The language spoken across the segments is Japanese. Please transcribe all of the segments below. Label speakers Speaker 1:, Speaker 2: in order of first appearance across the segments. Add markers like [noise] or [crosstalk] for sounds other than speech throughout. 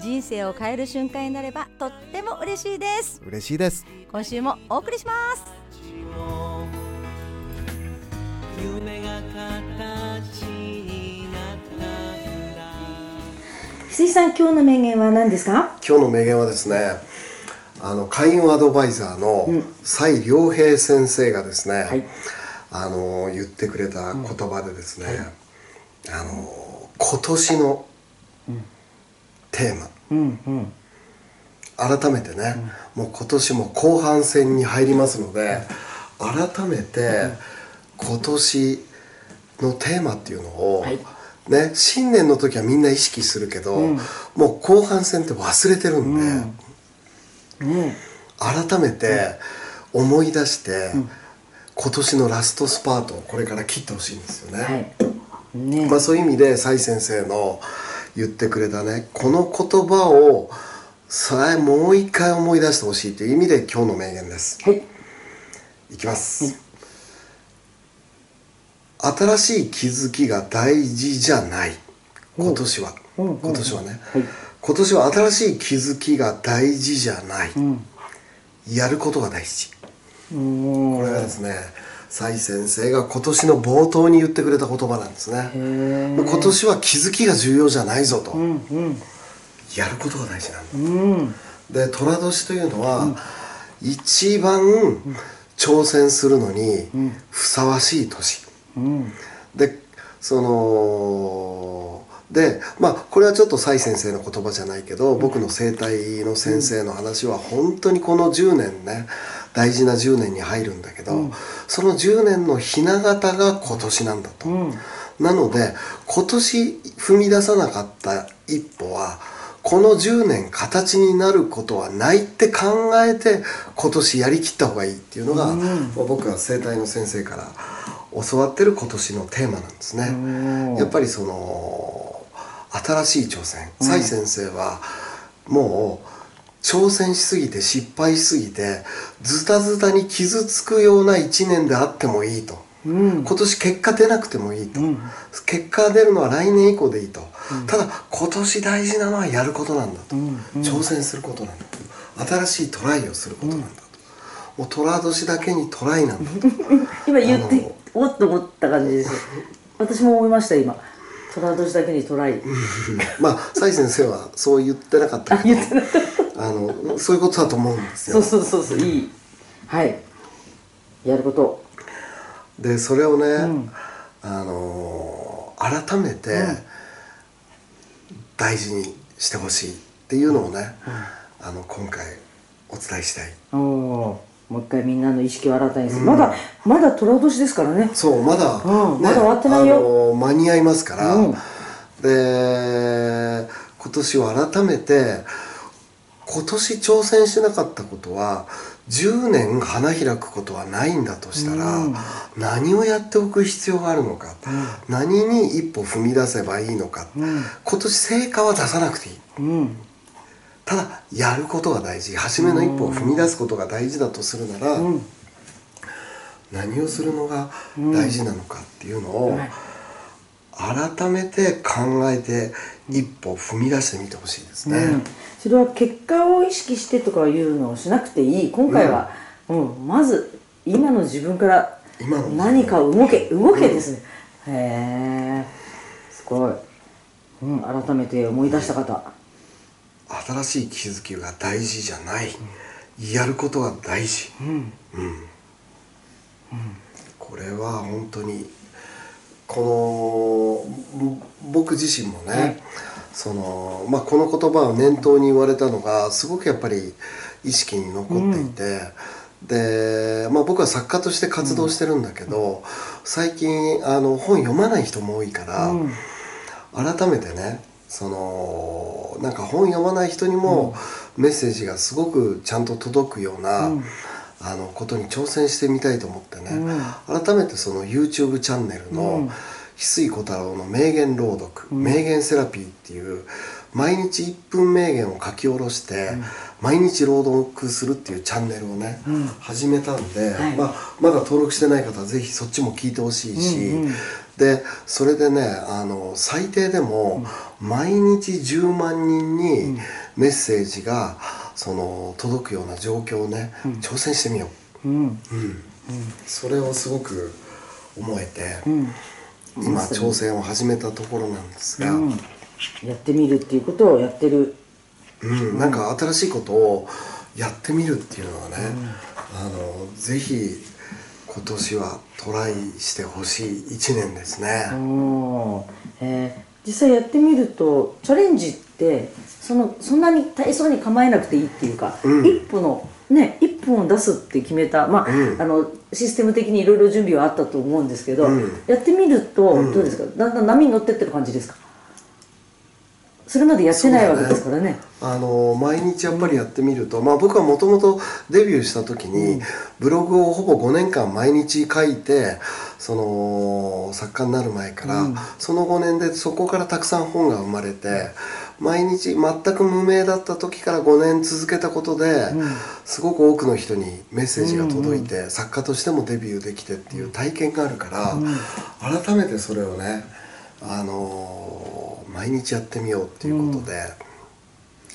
Speaker 1: 人生を変える瞬間になればとっても嬉しいです。
Speaker 2: 嬉しいです。
Speaker 1: 今週もお送りします。
Speaker 3: 夢が形になったんだ
Speaker 4: 翡翠さん今日の名言は何ですか？
Speaker 2: 今日の名言はですねあの開運アドバイザーの蔡良平先生がですね、
Speaker 4: はい。
Speaker 2: あの言ってくれた言葉でですね、あの今年のテーマ、
Speaker 4: うんうん。
Speaker 2: 改めてね、もう今年も後半戦に入りますので改めて今年のテーマっていうのを、
Speaker 4: はい。
Speaker 2: ね新年の時はみんな意識するけど、
Speaker 4: うん。
Speaker 2: もう後半戦って忘れてるんで、
Speaker 4: うん。
Speaker 2: 改めて思い出して、今年のラストスパートをこれから切ってほしいんですよね。
Speaker 4: はい。ね。
Speaker 2: まあ、そういう意味で蔡先生の言ってくれたね。この言葉をさえもう一回思い出してほしいという意味で今日の名言です。
Speaker 4: はい。
Speaker 2: いきます、新しい気づきが大事じゃない。今年は、今年はね、
Speaker 4: はい。
Speaker 2: 今年は新しい気づきが大事じゃない、
Speaker 4: うん。
Speaker 2: やることが大事。
Speaker 4: うん。
Speaker 2: これがですね蔡先生が今年の冒頭に言ってくれた言葉なんですね。今年は気づきが重要じゃないぞと、
Speaker 4: うんうん。
Speaker 2: やることが大事なんだ。
Speaker 4: うん。
Speaker 2: で寅年というのは、一番挑戦するのにふさわしい年、
Speaker 4: うん。
Speaker 2: でそのでまあこれはちょっと蔡先生の言葉じゃないけど僕の整体の先生の話は本当にこの10年ね大事な10年に入るんだけど、その10年のひな形が今年なんだと。
Speaker 4: うん。
Speaker 2: なので今年踏み出さなかった一歩はこの10年形になることはないって考えて今年やりきった方がいいっていうのが、
Speaker 4: うん。
Speaker 2: 僕は整体の先生から教わってる今年のテーマなんですね。
Speaker 4: うん。
Speaker 2: やっぱりその新しい挑戦。蔡先生はもう挑戦しすぎて失敗しすぎてズタズタに傷つくような1年であってもいいと。
Speaker 4: うん。
Speaker 2: 今年結果出なくてもいいと、
Speaker 4: うん。
Speaker 2: 結果が出るのは来年以降でいいと、ただ今年大事なのはやることなんだと、
Speaker 4: うん。うん。
Speaker 2: 挑戦することなんだと。新しいトライをすることなんだと、もう寅年だけにトライなんだと。[laughs]
Speaker 4: 今言っておっと思った感じです。[laughs] 私も思いました今。虎年だけにトライ。
Speaker 2: まあ蔡先生はそう言ってなかった
Speaker 4: あ
Speaker 2: けど。
Speaker 4: 言ってなかっ
Speaker 2: あのそういうことだと思うんですよ。
Speaker 4: そうそうそうそういい。はい。やること。
Speaker 2: でそれをね、
Speaker 4: ん。
Speaker 2: あのー改めて大事にしてほしいっていうのをね、あの今回お伝えしたい。
Speaker 4: おおもう一回みんなの意識を新たにする、まだまだ虎年ですからね。
Speaker 2: そうまだ、
Speaker 4: うん。まだ終わってないよ。
Speaker 2: あの間に合いますから、
Speaker 4: うん。
Speaker 2: で今年は改めて今年挑戦しなかったことは10年花開くことはないんだとしたら、
Speaker 4: うん。
Speaker 2: 何をやっておく必要があるのか、何に一歩踏み出せばいいのか、
Speaker 4: うん。
Speaker 2: 今年成果は出さなくていい。
Speaker 4: うん。
Speaker 2: ただやることが大事初めの一歩を踏み出すことが大事だとするなら、
Speaker 4: うん。
Speaker 2: 何をするのが大事なのかっていうのを、
Speaker 4: はい。
Speaker 2: 改めて考えて一歩踏み出してみてほしいですね。
Speaker 4: うん、それは結果を意識してとかいうのをしなくていい。今回は、うん。まず今の自分から何か動け動けですね、へえすごい、うん、改めて思い出した方。
Speaker 2: 新しい気づきが大事じゃない、やることが大事、
Speaker 4: うん。
Speaker 2: これは本当にこの僕自身もね、
Speaker 4: はい
Speaker 2: そのまあ、この言葉を念頭に言われたのがすごくやっぱり意識に残っていて、で、まあ、僕は作家として活動してるんだけど、最近あの本読まない人も多いから、
Speaker 4: うん。
Speaker 2: 改めてねそのなんか本読まない人にもメッセージがすごくちゃんと届くような、あのことに挑戦してみたいと思ってね、改めてその YouTube チャンネルの
Speaker 4: うん
Speaker 2: 翡翠小太郎の名言朗読、名言セラピーっていう毎日1分名言を書き下ろして、毎日朗読するっていうチャンネルをね、始めたんで、
Speaker 4: はい。
Speaker 2: まあ、まだ登録してない方はぜひそっちも聞いてほしいし、
Speaker 4: うんうん。
Speaker 2: でそれでねあの最低でも毎日10万人にメッセージがその届くような状況をね、挑戦してみよう、
Speaker 4: うん。
Speaker 2: うん。それをすごく思えて、
Speaker 4: うん
Speaker 2: 今挑戦を始めたところなんですが、
Speaker 4: うん。やってみるっていうことをやってる。
Speaker 2: うん、なんか新しいことをやってみるっていうのはね、あのぜひ今年はトライしてほしい1年ですね。
Speaker 4: えー実際やってみるとチャレンジってそのそんなに大層に構えなくていいっていうか、
Speaker 2: うん。
Speaker 4: 一歩のね一歩を出すって決めたまあ,、
Speaker 2: うん。
Speaker 4: あのシステム的にいろいろ準備はあったと思うんですけど、
Speaker 2: うん。
Speaker 4: やってみると
Speaker 2: うん。
Speaker 4: どうですか、だんだん波に乗ってってる感じですか？それまでやってないわけですからね。
Speaker 2: あの毎日やっぱりやってみると、まあ、僕はもともとデビューした時に、ブログをほぼ5年間毎日書いてその作家になる前から、
Speaker 4: うん。
Speaker 2: その5年でそこからたくさん本が生まれて毎日全く無名だった時から5年続けたことで、すごく多くの人にメッセージが届いて、作家としてもデビューできてっていう体験があるから、改めてそれをね、あのー毎日やってみようっていうことで。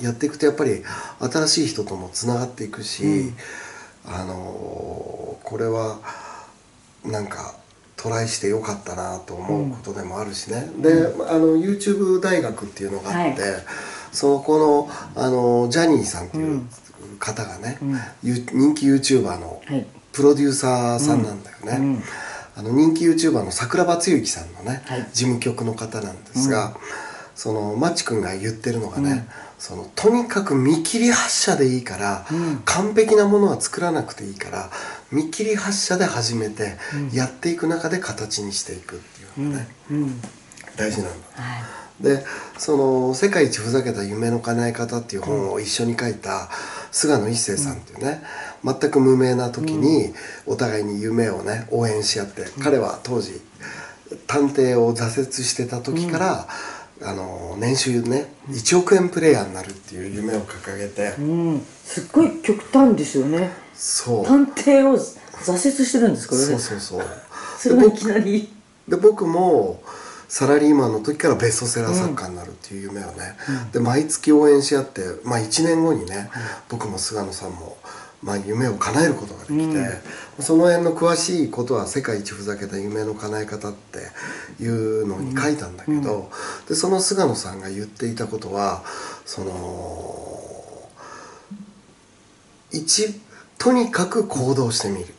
Speaker 2: やっていくとやっぱり新しい人ともつながっていくし、あのーこれはなんかトライしてよかったなと思うことでもあるしね、であの YouTube 大学っていうのがあって、
Speaker 4: はい。
Speaker 2: そこのあのジャニーさんっていう方がね、ゆ人気 YouTuber の
Speaker 4: はい。
Speaker 2: プロデューサーさんなんだよね、
Speaker 4: うん。
Speaker 2: あの人気 YouTuber の桜庭つゆきさんのね、
Speaker 4: はい。
Speaker 2: 事務局の方なんですが、そのマッチ君が言ってるのがね、そのとにかく見切り発車でいいから、完璧なものは作らなくていいから見切り発車で始めて、やっていく中で形にしていくっていうのがね、
Speaker 4: うん。
Speaker 2: 大事なんだ。
Speaker 4: はい。
Speaker 2: でその「世界一ふざけた夢の叶え方」っていう本を一緒に書いた菅野一生さんっていうね、全く無名な時にお互いに夢をね応援し合って、彼は当時探偵を挫折してた時から、あの年収ね1億円プレイヤーになるっていう夢を掲げて、
Speaker 4: うん、すっごい極端ですよね
Speaker 2: そう。
Speaker 4: 探偵を挫折してるんですからね
Speaker 2: そうそうそう。[laughs]
Speaker 4: それがいきなり。
Speaker 2: で僕もサラリーマンの時からベストセラー作家になるっていう夢をね、で毎月応援し合って、まあ、1年後にね、僕も菅野さんも、まあ、夢を叶えることができて、その辺の詳しいことは「世界一ふざけた夢の叶え方」っていうのに書いたんだけど、でその菅野さんが言っていたことはその一とにかく行動してみる。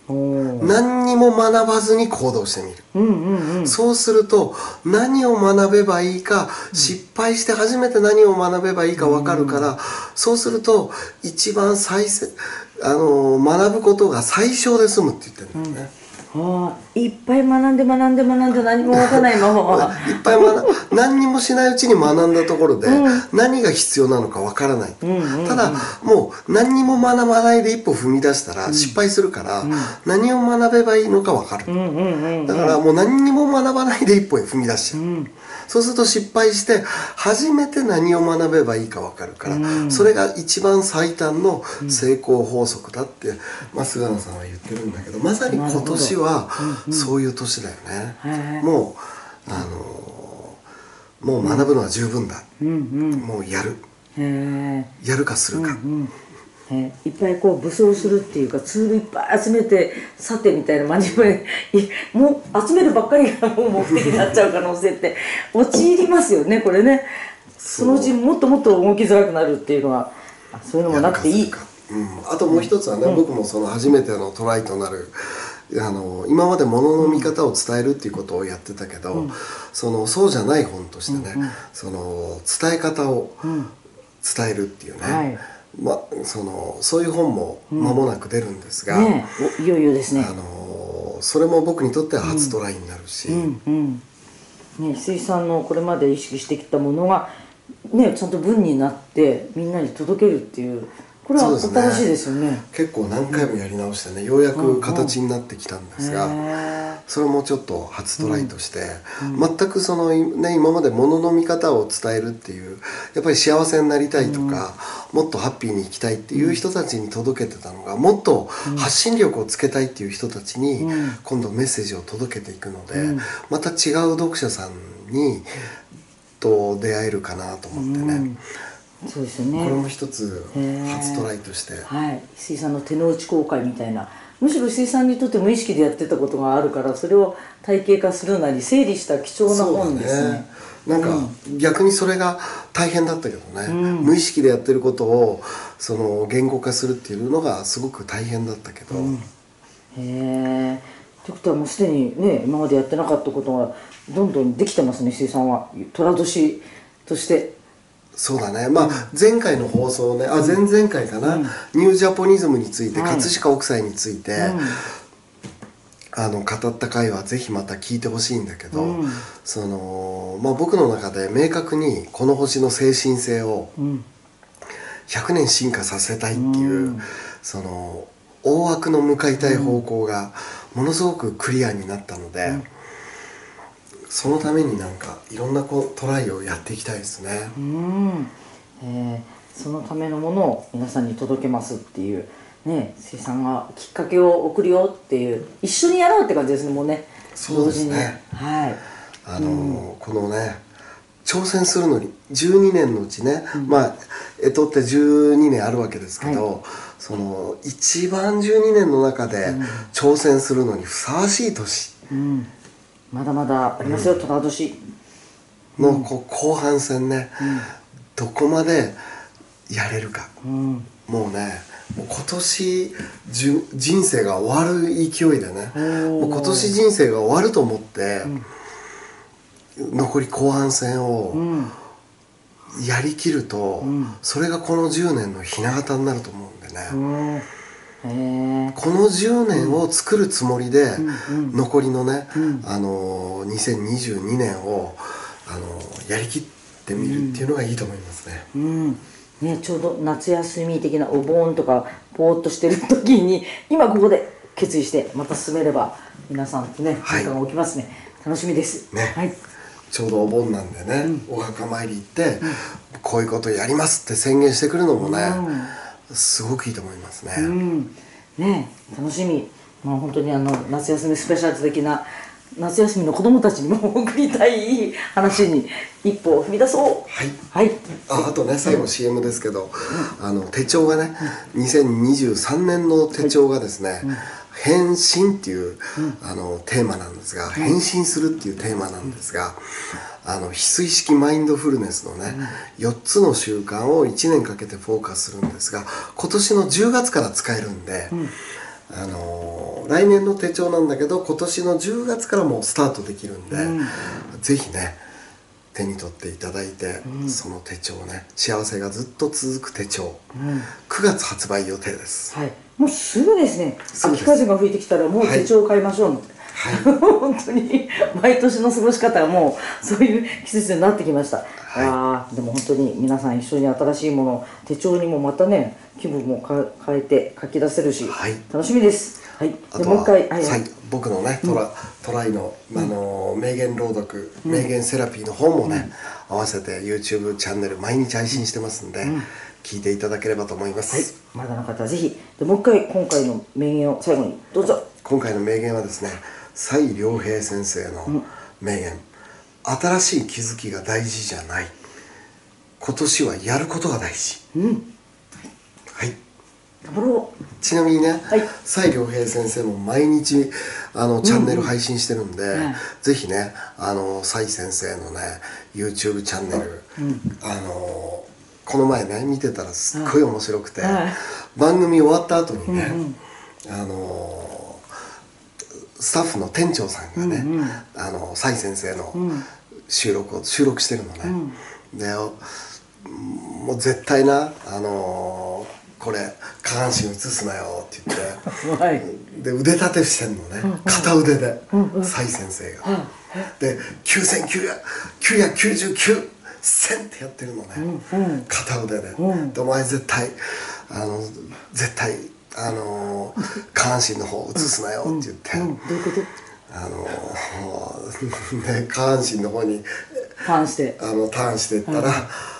Speaker 2: 何にも学ばずに行動してみる。
Speaker 4: うんうんうん
Speaker 2: そうすると何を学べばいいか、失敗して初めて何を学べばいいか分かるから、そうすると一番最せあの学ぶことが最小で済むって言ってるんだよね。
Speaker 4: ああいっぱい学んで学んで学んで何もわからないまま。はい
Speaker 2: っぱい学何にもしないうちに学んだところで、何が必要なのかわからない、ただもう何にも学ばないで一歩踏み出したら失敗するから、何を学べばいいのかわかる、
Speaker 4: うんうんうん
Speaker 2: だからもう何にも学ばないで一歩へ踏み出しちゃう、そうすると失敗して初めて何を学べばいいか分かるから、それが一番最短の成功法則だって、まあ、菅野さんは言ってるんだけどまさに今年はそういう年だよね、もうあのもう学ぶのは十分だ、
Speaker 4: うんうん。
Speaker 2: もうやる。やるかするか、
Speaker 4: うんえ。いっぱいこう武装するっていうかツールいっぱい集めてさてみたいなマニュアルいもう集めるばっかりがもう目的になっちゃう可能性って陥りますよねこれね。そのうちもっともっと動きづらくなるっていうのはあそういうのもなくていい。
Speaker 2: うん、あともう一つはね、僕もその初めてのトライとなるあの今まで物の見方を伝えるっていうことをやってたけど、そのそうじゃない本としてね、その伝え方を伝えるっていうね、
Speaker 4: はい。
Speaker 2: ま、そのそういう本も間もなく出るんですが、
Speaker 4: ねえおいよいよですね。
Speaker 2: あのそれも僕にとっては初トライになるし、
Speaker 4: うんうん。ね翡翠さんのこれまで意識してきたものがねちゃんと文になってみんなに届けるっていうこれは新しいですよね。
Speaker 2: 結構何回もやり直してねようやく形になってきたんですが、
Speaker 4: へ
Speaker 2: それもちょっと初トライとして、全くその、ね、今まで物の見方を伝えるっていうやっぱり幸せになりたいとか、もっとハッピーに生きたいっていう人たちに届けてたのがもっと発信力をつけたいっていう人たちに
Speaker 4: うん。
Speaker 2: 今度メッセージを届けていくので、
Speaker 4: うん。
Speaker 2: また違う読者さんにと出会えるかなと思ってね、
Speaker 4: うんそうですよね。
Speaker 2: これも一つ初トライとして。
Speaker 4: はい。石井さんの手の内公開みたいな。むしろ石井さんにとって無意識でやってたことがあるからそれを体系化するなり整理した貴重な本ですね。
Speaker 2: なんか逆にそれが大変だったけどね、
Speaker 4: うん。
Speaker 2: 無意識でやってることをその言語化するっていうのがすごく大変だったけど、
Speaker 4: へえってことはもうすでにね今までやってなかったことがどんどんできてますね石井さんは。寅年として
Speaker 2: そうだね。まあ前回の放送ね。あ前々回かな、ニュージャポニズムについて、
Speaker 4: はい
Speaker 2: 葛飾北斎について、あの語った回はぜひまた聞いてほしいんだけど、
Speaker 4: うん。
Speaker 2: そのまあ、僕の中で明確にこの星の精神性を
Speaker 4: うん。
Speaker 2: 100年進化させたいっていう、
Speaker 4: うん。
Speaker 2: その大枠の向かいたい方向がものすごくクリアになったので、そのためになんかいろんなこうトライをやっていきたいですね。
Speaker 4: うん、えーそのためのものを皆さんに届けますっていうね石井さんがきっかけを送るよっていう一緒にやろうって感じですねもうね。
Speaker 2: そうですね。
Speaker 4: はい。
Speaker 2: あのーこのね挑戦するのに12年のうちね、まあ干支って12年あるわけですけど、その一番12年の中で挑戦するのにふさわしい年。
Speaker 4: うん、まだまだありますよ寅年。
Speaker 2: のこう後半戦ね、どこまでやれるか。
Speaker 4: うん。
Speaker 2: もうねもう今年じゅ人生が終わる勢いでね
Speaker 4: ー。
Speaker 2: もう今年人生が終わると思って、残り後半戦を
Speaker 4: うん。
Speaker 2: やりきると、
Speaker 4: ん。
Speaker 2: それがこの10年のひな形になると思うんでね、
Speaker 4: うん
Speaker 2: この10年を作るつもりで、
Speaker 4: うん
Speaker 2: 残りのね、
Speaker 4: うん。
Speaker 2: あのー2022年を、あのーやりきってみるっていうのがいいと思いますね。
Speaker 4: うん。ね、ちょうど夏休み的なお盆とかぽーっとしてる時に [laughs] 今ここで決意してまた進めれば皆さんとね
Speaker 2: はい。
Speaker 4: 変化が起きますね。楽しみです。
Speaker 2: ね。
Speaker 4: はい。
Speaker 2: ちょうどお盆なんでね、お墓参り行って、こういうことやりますって宣言してくるのもね、すごくいいと思いますね。
Speaker 4: うん。ね楽しみ。まあ本当にあの夏休みスペシャル的な夏休みの子供たちにも [laughs] 送りたい話に一歩を踏み出そう。
Speaker 2: はい。
Speaker 4: はい。
Speaker 2: ああとね最後 CM ですけど、あの手帳がね、2023年の手帳がですね、変身っていう、あのテーマなんですが、変身するっていうテーマなんですが、あの翡翠式マインドフルネスのね、4つの習慣を1年かけてフォーカスするんですが今年の10月から使えるんで、あの来年の手帳なんだけど今年の10月からもうスタートできるんで、ぜひね手に取っていただいて、その手帳ね幸せがずっと続く手帳、9月発売予定です。
Speaker 4: はい。もうすぐですね。秋風が吹いてきたらもう手帳を買いましょう、[laughs] 本当に毎年の過ごし方はもうそういう季節になってきました、ああでも本当に皆さん一緒に新しいもの手帳にもまたね気分もか変えて書き出せるし、
Speaker 2: はい。
Speaker 4: 楽しみです。はい。
Speaker 2: あと
Speaker 4: もう一回はい、
Speaker 2: はい。僕のねトラ,、トライの、あの名言朗読、名言セラピーの本もね、合わせて YouTube チャンネル毎日配信してますんで、聞いていただければと思います、
Speaker 4: はい、まだの方はぜひ。でもう一回今回の名言を最後にどうぞ。
Speaker 2: 今回の名言はですね蔡良平先生の名言、新しい気づきが大事じゃない。今年はやることが大事。
Speaker 4: うん。
Speaker 2: はい。
Speaker 4: 頑張ろ
Speaker 2: ちなみにね、
Speaker 4: はい。
Speaker 2: 蔡良平先生も毎日あのチャンネル配信してるんで、
Speaker 4: はい
Speaker 2: ぜひねあの蔡先生のね YouTube チャンネル、あのこの前ね見てたらすっごい面白くて、
Speaker 4: はい。
Speaker 2: 番組終わった後にね、あのスタッフの店長さんがね、あの蔡先生の収録を収録してるのね、でもう絶対なあのこれ下半身映すなよって言って。
Speaker 4: う [laughs] はい。
Speaker 2: で腕立てしてんのね、片腕で蔡先生が、で9999センってやってるのね、
Speaker 4: うん。
Speaker 2: 片腕で、
Speaker 4: うん。
Speaker 2: でお前絶対あの絶対あの下半身の方映すなよって言って、
Speaker 4: うん、どういうこと？
Speaker 2: あのね下半身の方に
Speaker 4: ファンして。
Speaker 2: あのターンしていったら、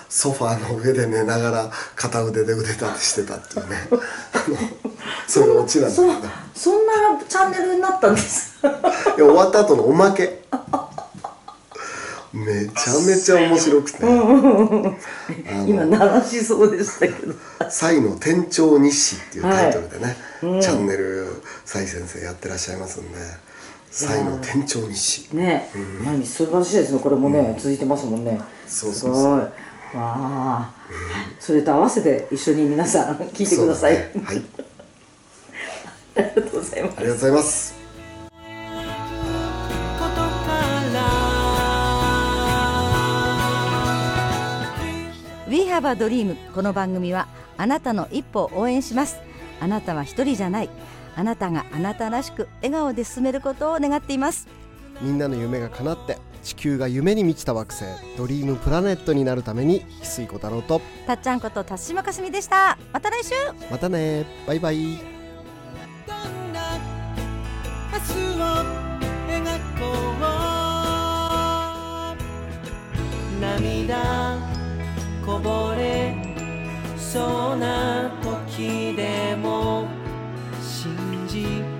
Speaker 2: ソファーの上で寝ながら片腕で腕立てしてたっていうね。それがオチなんだけ
Speaker 4: そ
Speaker 2: ど
Speaker 4: そんなチャンネルになったんです
Speaker 2: いや終わった後のおまけ [laughs] めちゃめちゃ面白くて。
Speaker 4: 今鳴らしそうでしたけど「
Speaker 2: サイの店長日誌」っていうタイトルでね、チャンネルサイ先生やってらっしゃいますんで「サイの店長日誌」
Speaker 4: ね、毎日素晴らしいですねこれもね、続いてますもんね。
Speaker 2: そうそうそう。
Speaker 4: すごい。わあ、それと合わせて一緒に皆さん聞いてください、
Speaker 2: ね。はい。[laughs]
Speaker 4: ありがとうございます。
Speaker 2: ありがとうございます
Speaker 1: have a dream この番組はあなたの一歩を応援します。あなたは一人じゃない。あなたがあなたらしく笑顔で進めることを願っています。
Speaker 5: みんなの夢が叶って地球が夢に満ちた惑星ドリームプラネットになるために翡翠小太郎と
Speaker 1: たっちゃんこと辰島かすみでした。また来週。
Speaker 5: またね。バイバイ。
Speaker 3: どんな明日を描こう。涙こぼれそうな時でも信じ